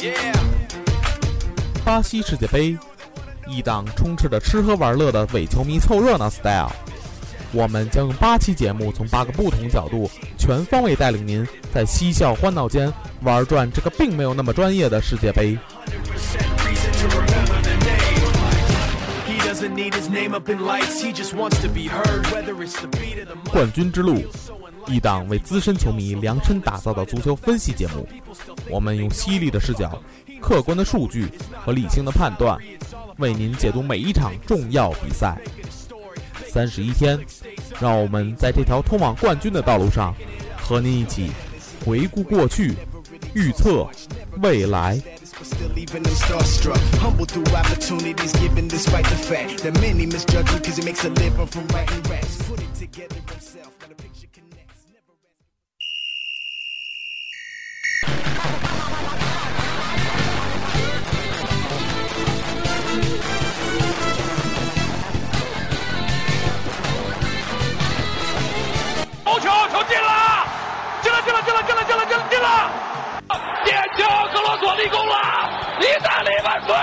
耶巴西世界杯一档充斥着吃喝玩乐的伪球迷凑热闹 style 我们将用八期节目从八个不同角度全方位带领您在嬉笑欢闹间玩转这个并没有那么专业的世界杯冠军之路一档为资深球迷量身打造的足球分析节目。我们用犀利的视角、客观的数据和理性的判断，为您解读每一场重要比赛。三十一天，让我们在这条通往冠军的道路上，和您一起回顾过去，预测未来。头球球进了，进了进了进了进了进了进了进了！点球，格罗索立功了，意大利万岁！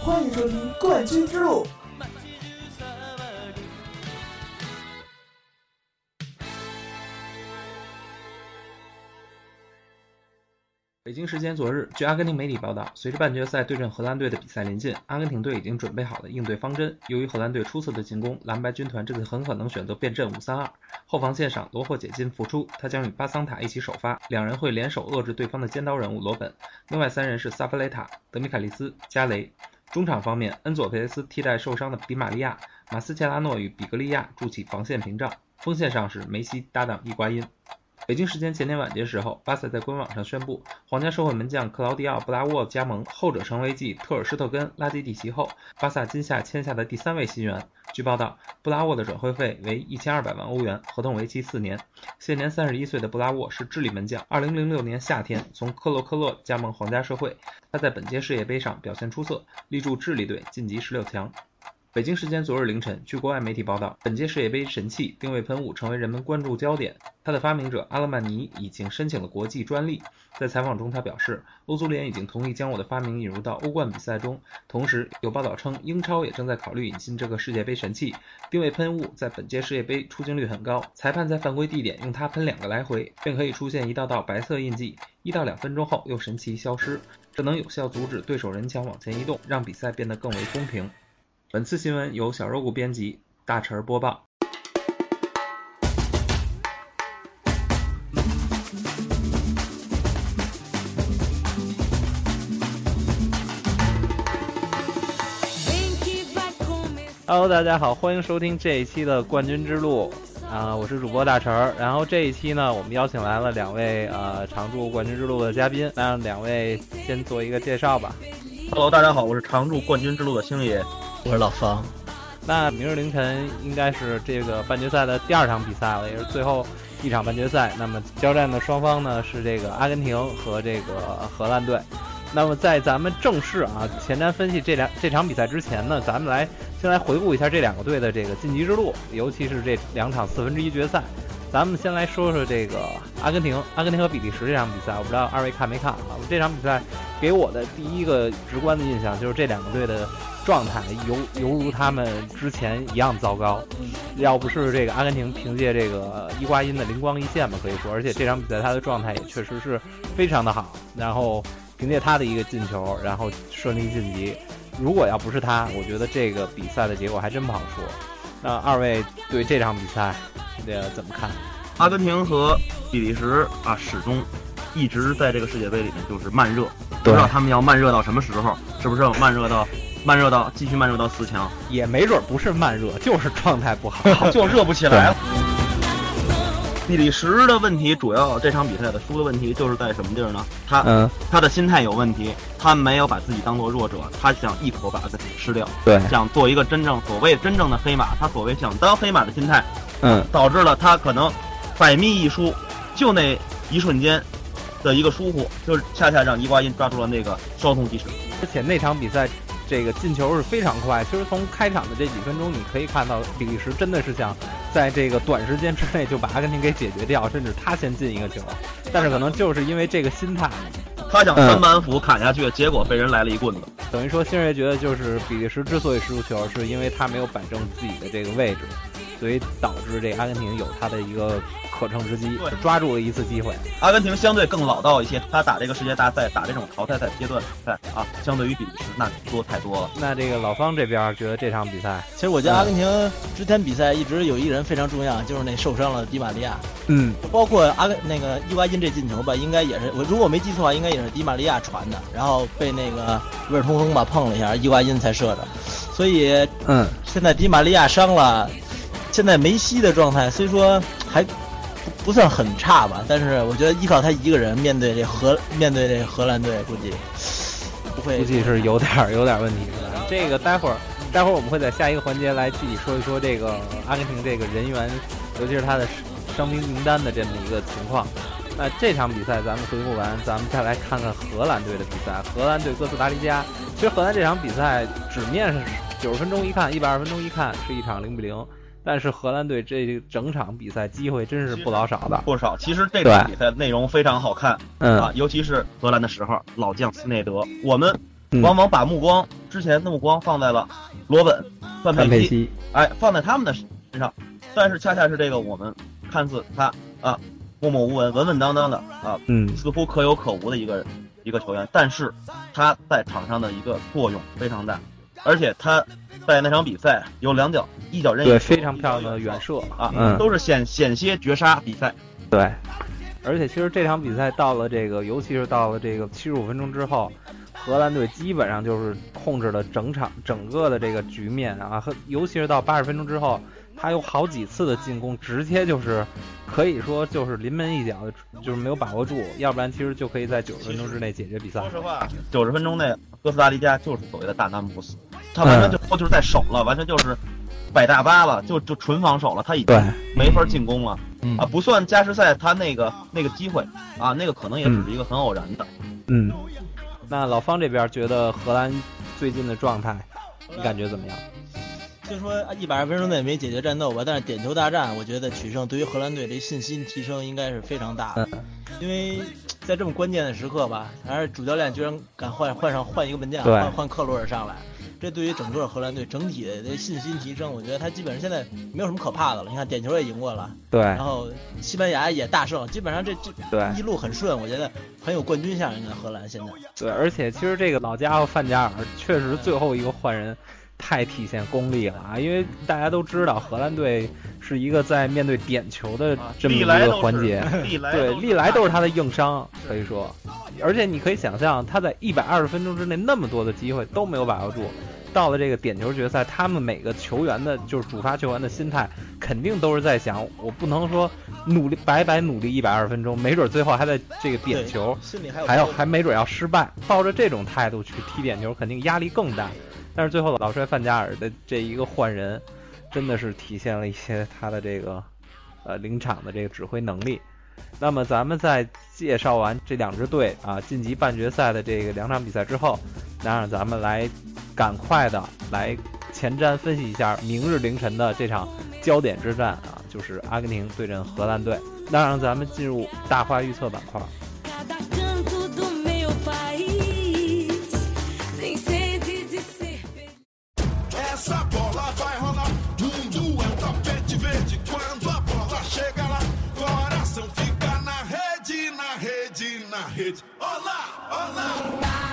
欢迎收听《冠军之路》。北京时间昨日，据阿根廷媒体报道，随着半决赛对阵荷兰队的比赛临近，阿根廷队已经准备好了应对方针。由于荷兰队出色的进攻，蓝白军团这次很可能选择变阵五三二。后防线上，罗霍解禁复出，他将与巴桑塔一起首发，两人会联手遏制对方的尖刀人物罗本。另外三人是萨弗雷塔、德米凯利斯、加雷。中场方面，恩佐佩雷斯替代受伤的迪玛利亚，马斯切拉诺与比格利亚筑起防线屏障。锋线上是梅西搭档伊瓜因。北京时间前天晚些时候，巴萨在官网上宣布，皇家社会门将克劳迪奥·布拉沃加盟，后者成为继特尔施特根、拉基蒂奇后，巴萨今夏签下的第三位新援。据报道，布拉沃的转会费为一千二百万欧元，合同为期四年。现年三十一岁的布拉沃是智利门将，二零零六年夏天从克洛克勒加盟皇家社会，他在本届世界杯上表现出色，力助智利队晋级十六强。北京时间昨日凌晨，据国外媒体报道，本届世界杯神器定位喷雾成为人们关注焦点。它的发明者阿勒曼尼已经申请了国际专利。在采访中，他表示，欧足联已经同意将我的发明引入到欧冠比赛中。同时，有报道称，英超也正在考虑引进这个世界杯神器。定位喷雾在本届世界杯出镜率很高，裁判在犯规地点用它喷两个来回，便可以出现一道道白色印记，一到两分钟后又神奇消失。这能有效阻止对手人墙往前移动，让比赛变得更为公平。本次新闻由小肉骨编辑，大陈儿播报。Hello，大家好，欢迎收听这一期的冠军之路啊、我是主播大陈儿。然后这一期呢，我们邀请来了两位呃常驻冠军之路的嘉宾，那让两位先做一个介绍吧。Hello，大家好，我是常驻冠军之路的星爷，我是老方。那明日凌晨应该是这个半决赛的第二场比赛了，也是最后一场半决赛。那么交战的双方呢是这个阿根廷和这个荷兰队。那么在咱们正式啊前瞻分析这两这场比赛之前呢，咱们来先来回顾一下这两个队的这个晋级之路，尤其是这两场四分之一决赛。咱们先来说说这个阿根廷，阿根廷和比利时这场比赛，我不知道二位看没看啊？这场比赛给我的第一个直观的印象就是这两个队的状态犹犹如他们之前一样糟糕。要不是这个阿根廷凭借这个伊瓜因的灵光一现吧，可以说，而且这场比赛他的状态也确实是非常的好，然后凭借他的一个进球，然后顺利晋级。如果要不是他，我觉得这个比赛的结果还真不好说。那二位对这场比赛呃怎么看？阿根廷和比利时啊，始终一直在这个世界杯里面就是慢热，不知道他们要慢热到什么时候，是不是要慢热到慢热到继续慢热到四强？也没准不是慢热，就是状态不好。就热不起来了。比利时的问题主要这场比赛的输的问题就是在什么地儿呢？他嗯，他的心态有问题，他没有把自己当做弱者，他想一口把自己吃掉，对，想做一个真正所谓真正的黑马，他所谓想当黑马的心态，嗯，导致了他可能百密一疏，就那一瞬间的一个疏忽，就是恰恰让伊瓜因抓住了那个稍纵即逝。而且那场比赛。这个进球是非常快，其实从开场的这几分钟，你可以看到比利时真的是想在这个短时间之内就把阿根廷给解决掉，甚至他先进一个球。但是可能就是因为这个心态，他想三板斧砍下去，结果被人来了一棍子。等于说，星爷觉得就是比利时之所以失球，是因为他没有摆正自己的这个位置，所以导致这阿根廷有他的一个可乘之机，抓住了一次机会。阿根廷相对更老道一些，他打这个世界大赛，打这种淘汰赛阶段比赛啊，相对于比利时那多太多了。那这个老方这边觉得这场比赛，其实我觉得阿根廷之前比赛一直有一人非常重要，就是那受伤了迪玛利亚。嗯，包括阿根那个伊瓜因这进球吧，应该也是我如果没记错的话，应该也是迪玛利亚传的，然后被那个威尔通亨吧碰了一下，伊瓜因才射的。所以，嗯，现在迪玛利亚伤了，现在梅西的状态虽说还不算很差吧，但是我觉得依靠他一个人面对这荷面对这荷兰队，估计不会，估计是有点有点问题是吧？这个待会儿待会儿我们会在下一个环节来具体说一说这个阿根廷这个人员，尤其是他的伤兵名单的这么一个情况。那这场比赛咱们回顾完，咱们再来看看荷兰队的比赛。荷兰队哥斯达黎加，其实荷兰这场比赛纸面上九十分钟一看，一百二十分钟一看是一场零比零，但是荷兰队这整场比赛机会真是不老少的，不少。其实这场比赛内容非常好看，嗯。啊，尤其是荷兰的十号老将斯内德，我们往往把目光之前的目光放在了罗本、范佩西，哎，放在他们的身上，但是恰恰是这个我们看似他啊。默默无闻、稳稳当当的啊，嗯，似乎可有可无的一个一个球员，但是他在场上的一个作用非常大，而且他在那场比赛有两脚一脚任意对非常漂亮的远射啊，嗯，都是险险些绝杀比赛。对，而且其实这场比赛到了这个，尤其是到了这个七十五分钟之后，荷兰队基本上就是控制了整场整个的这个局面啊，和尤其是到八十分钟之后。他有好几次的进攻，直接就是可以说就是临门一脚，就是没有把握住，要不然其实就可以在九十分钟之内解决比赛。说实话，九十分钟内哥斯达黎加就是所谓的大难不死，他完全就就是在守了，完全就是摆大巴了，就就纯防守了，他已经没法进攻了啊！不算加时赛他那个那个机会啊，那个可能也只是一个很偶然的。嗯，那老方这边觉得荷兰最近的状态，你感觉怎么样？就说一百二十分钟内没解决战斗吧，但是点球大战，我觉得取胜对于荷兰队这信心提升应该是非常大的。因为在这么关键的时刻吧，还是主教练居然敢换换上换一个门将，换换克罗尔上来，这对于整个荷兰队整体的信心提升，我觉得他基本上现在没有什么可怕的了。你看点球也赢过了，对，然后西班牙也大胜，基本上这这对一路很顺，我觉得很有冠军相。应该荷兰现在对，而且其实这个老家伙范加尔确实最后一个换人。太体现功力了啊！因为大家都知道，荷兰队是一个在面对点球的这么一个环节，对，历来都是他的硬伤，可以说。而且你可以想象，他在一百二十分钟之内那么多的机会都没有把握住，到了这个点球决赛，他们每个球员的，就是主罚球员的心态，肯定都是在想，我不能说努力白白努力一百二十分钟，没准最后还在这个点球，还要还没准要失败，抱着这种态度去踢点球，肯定压力更大。但是最后老帅范加尔的这一个换人，真的是体现了一些他的这个，呃临场的这个指挥能力。那么咱们在介绍完这两支队啊晋级半决赛的这个两场比赛之后，那让咱们来赶快的来前瞻分析一下明日凌晨的这场焦点之战啊，就是阿根廷对阵荷兰队。那让咱们进入大话预测板块。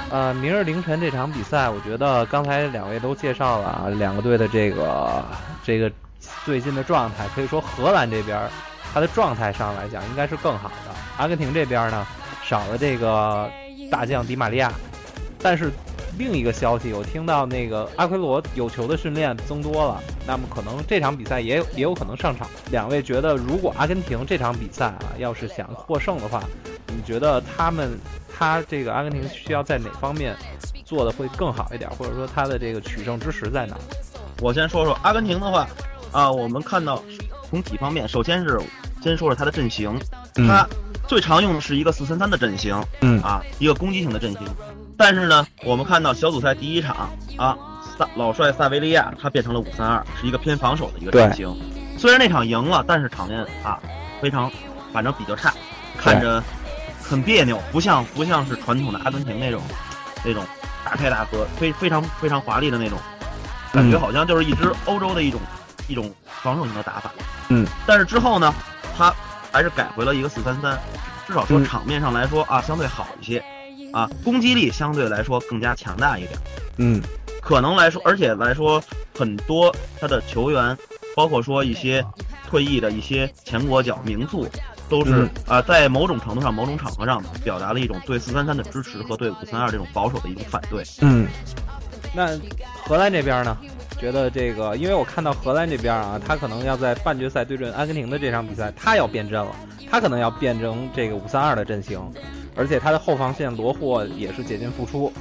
呃，明日凌晨这场比赛，我觉得刚才两位都介绍了啊，两个队的这个这个最近的状态，可以说荷兰这边他的状态上来讲应该是更好的。阿根廷这边呢，少了这个大将迪玛利亚，但是另一个消息，我听到那个阿奎罗有球的训练增多了，那么可能这场比赛也有也有可能上场。两位觉得，如果阿根廷这场比赛啊，要是想获胜的话，你觉得他们他这个阿根廷需要在哪方面做的会更好一点，或者说他的这个取胜之时在哪？我先说说阿根廷的话，啊，我们看到从几方面，首先是先说说他的阵型，他最常用的是一个四三三的阵型，嗯啊，一个攻击型的阵型。但是呢，我们看到小组赛第一场啊，萨老帅萨维利亚他变成了五三二，是一个偏防守的一个阵型。虽然那场赢了，但是场面啊非常，反正比较差，看着很别扭，不像不像是传统的阿根廷那种那种大开大合、非非常非常华丽的那种感觉，好像就是一支欧洲的一种一种防守型的打法。嗯，但是之后呢，他还是改回了一个四三三，至少说场面上来说啊相对好一些。啊，攻击力相对来说更加强大一点。嗯，可能来说，而且来说，很多他的球员，包括说一些退役的一些前国脚名宿，都是啊，在某种程度上、某种场合上表达了一种对四三三的支持和对五三二这种保守的一种反对。嗯，那荷兰这边呢？觉得这个，因为我看到荷兰这边啊，他可能要在半决赛对阵阿根廷的这场比赛，他要变阵了，他可能要变成这个五三二的阵型。而且他的后防线罗霍也是解禁复出，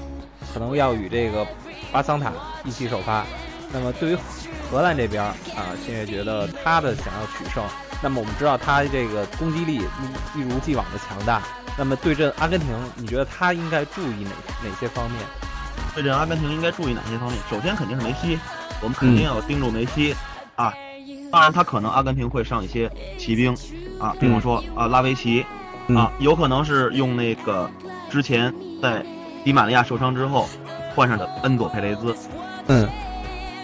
可能要与这个巴桑塔一起首发。那么对于荷兰这边啊，新月觉得他的想要取胜，那么我们知道他这个攻击力一一如既往的强大。那么对阵阿根廷，你觉得他应该注意哪哪些方面？对阵阿根廷应该注意哪些方面？首先肯定是梅西，我们肯定要盯住梅西啊。当然他可能阿根廷会上一些骑兵啊，比方说啊拉维奇。啊，有可能是用那个之前在迪玛利亚受伤之后换上的恩佐佩雷兹。嗯，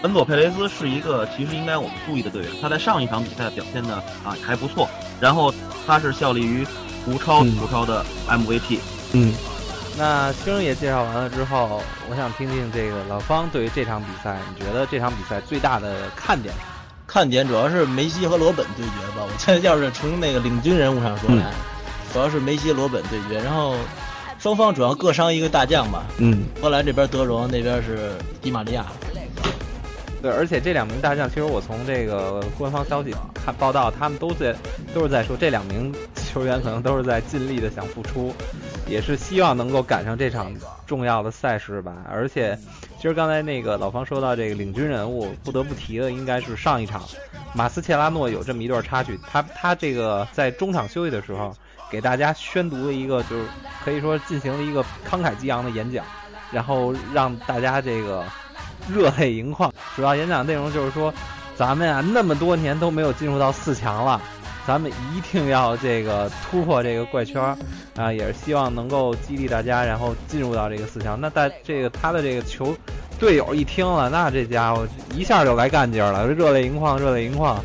恩佐佩雷斯是一个其实应该我们注意的队员，他在上一场比赛表现的啊还不错。然后他是效力于胡超，胡超的 MVP。嗯，那星也介绍完了之后，我想听听这个老方对于这场比赛，你觉得这场比赛最大的看点？看点主要是梅西和罗本对决吧。我现在要是从那个领军人物上说来。主要是梅西、罗本对决，然后双方主要各伤一个大将吧。嗯，荷兰这边德容，那边是迪玛利亚。对，而且这两名大将，其实我从这个官方消息看报道，他们都在都是在说这两名球员可能都是在尽力的想复出，也是希望能够赶上这场重要的赛事吧。而且，其实刚才那个老方说到这个领军人物，不得不提的应该是上一场马斯切拉诺有这么一段插曲，他他这个在中场休息的时候。给大家宣读了一个，就是可以说进行了一个慷慨激昂的演讲，然后让大家这个热泪盈眶。主要演讲内容就是说，咱们啊那么多年都没有进入到四强了，咱们一定要这个突破这个怪圈啊，也是希望能够激励大家，然后进入到这个四强。那在这个他的这个球队友一听了，那这家伙一下就来干劲儿了，热泪盈眶，热泪盈眶。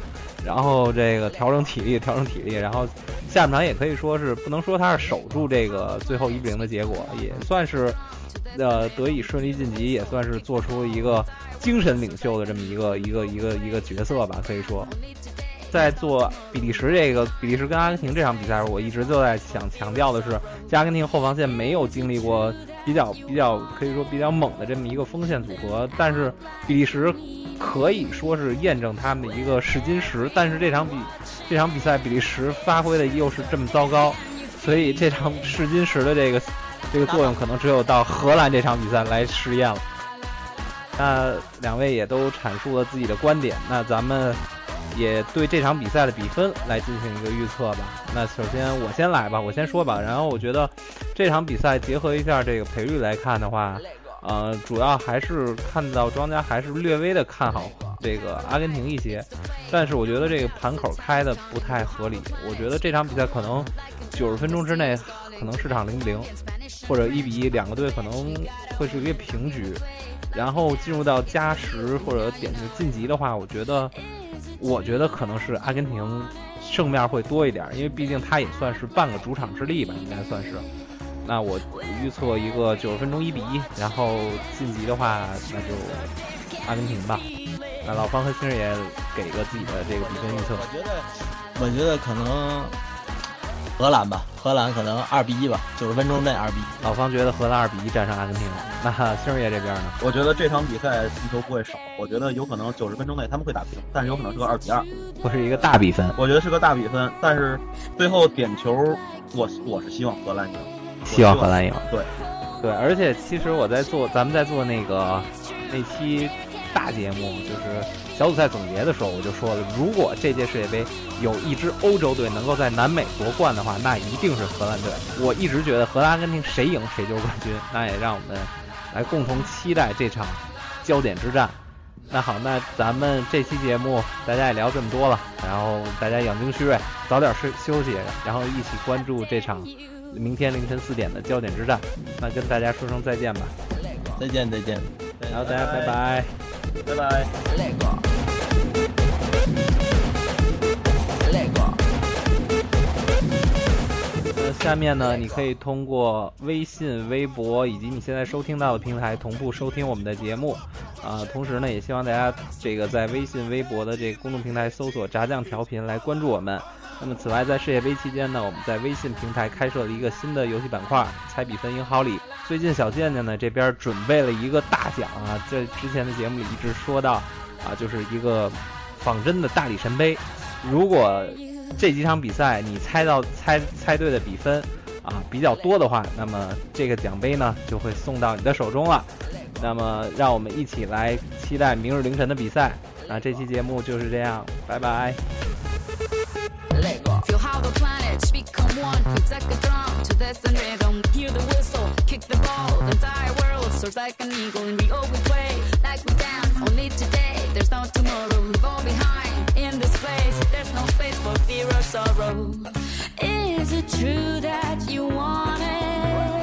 然后这个调整体力，调整体力，然后下半场也可以说是不能说他是守住这个最后一比零的结果，也算是呃得以顺利晋级，也算是做出一个精神领袖的这么一个一个一个一个角色吧。可以说，在做比利时这个比利时跟阿根廷这场比赛时，我一直就在想强调的是，阿根廷后防线没有经历过比较比较可以说比较猛的这么一个锋线组合，但是比利时。可以说是验证他们的一个试金石，但是这场比这场比赛比利时发挥的又是这么糟糕，所以这场试金石的这个这个作用可能只有到荷兰这场比赛来实验了。那两位也都阐述了自己的观点，那咱们也对这场比赛的比分来进行一个预测吧。那首先我先来吧，我先说吧。然后我觉得这场比赛结合一下这个赔率来看的话。呃，主要还是看到庄家还是略微的看好这个阿根廷一些，但是我觉得这个盘口开的不太合理。我觉得这场比赛可能九十分钟之内可能市场零比零，或者一比一，两个队可能会是一个平局。然后进入到加时或者点球晋级的话，我觉得，我觉得可能是阿根廷胜面会多一点，因为毕竟他也算是半个主场之力吧，应该算是。那我预测一个九十分钟一比一，然后晋级的话，那就阿根廷吧。那老方和新人也给个自己的这个比分预测。我觉得，我觉得可能荷兰吧，荷兰可能二比一吧，九十分钟内二比一。老方觉得荷兰二比一战胜阿根廷，那星爷这边呢？我觉得这场比赛进球不会少，我觉得有可能九十分钟内他们会打平，但是有可能是个二比二，会是一个大比分。我觉得是个大比分，但是最后点球，我我是希望荷兰赢，希望荷兰赢。对，对，而且其实我在做咱们在做那个那期大节目，就是小组赛总结的时候，我就说了，如果这届世界杯。有一支欧洲队能够在南美夺冠的话，那一定是荷兰队。我一直觉得荷兰、阿根廷谁赢谁就是冠军。那也让我们来共同期待这场焦点之战。那好，那咱们这期节目大家也聊这么多了，然后大家养精蓄锐，早点睡休息，然后一起关注这场明天凌晨四点的焦点之战。那跟大家说声再见吧，再见再见，然后大家拜拜，拜拜。下面呢，你可以通过微信、微博以及你现在收听到的平台同步收听我们的节目，啊，同时呢，也希望大家这个在微信、微博的这个公众平台搜索“炸酱调频”来关注我们。那么，此外，在世界杯期间呢，我们在微信平台开设了一个新的游戏板块——猜比分赢好礼。最近小健健呢这边准备了一个大奖啊，在之前的节目里一直说到，啊，就是一个仿真的大力神杯。如果这几场比赛你猜到猜猜对的比分啊比较多的话，那么这个奖杯呢就会送到你的手中了。那么让我们一起来期待明日凌晨的比赛。那这期节目就是这样，拜拜。Feel how the planets become one. It's like a drum to this and rhythm. Hear the whistle, kick the ball. The entire world soars like an eagle, and we all we play like we dance. Only today, there's no tomorrow. We've all behind in this place. There's no space for fear or sorrow. Is it true that you want it?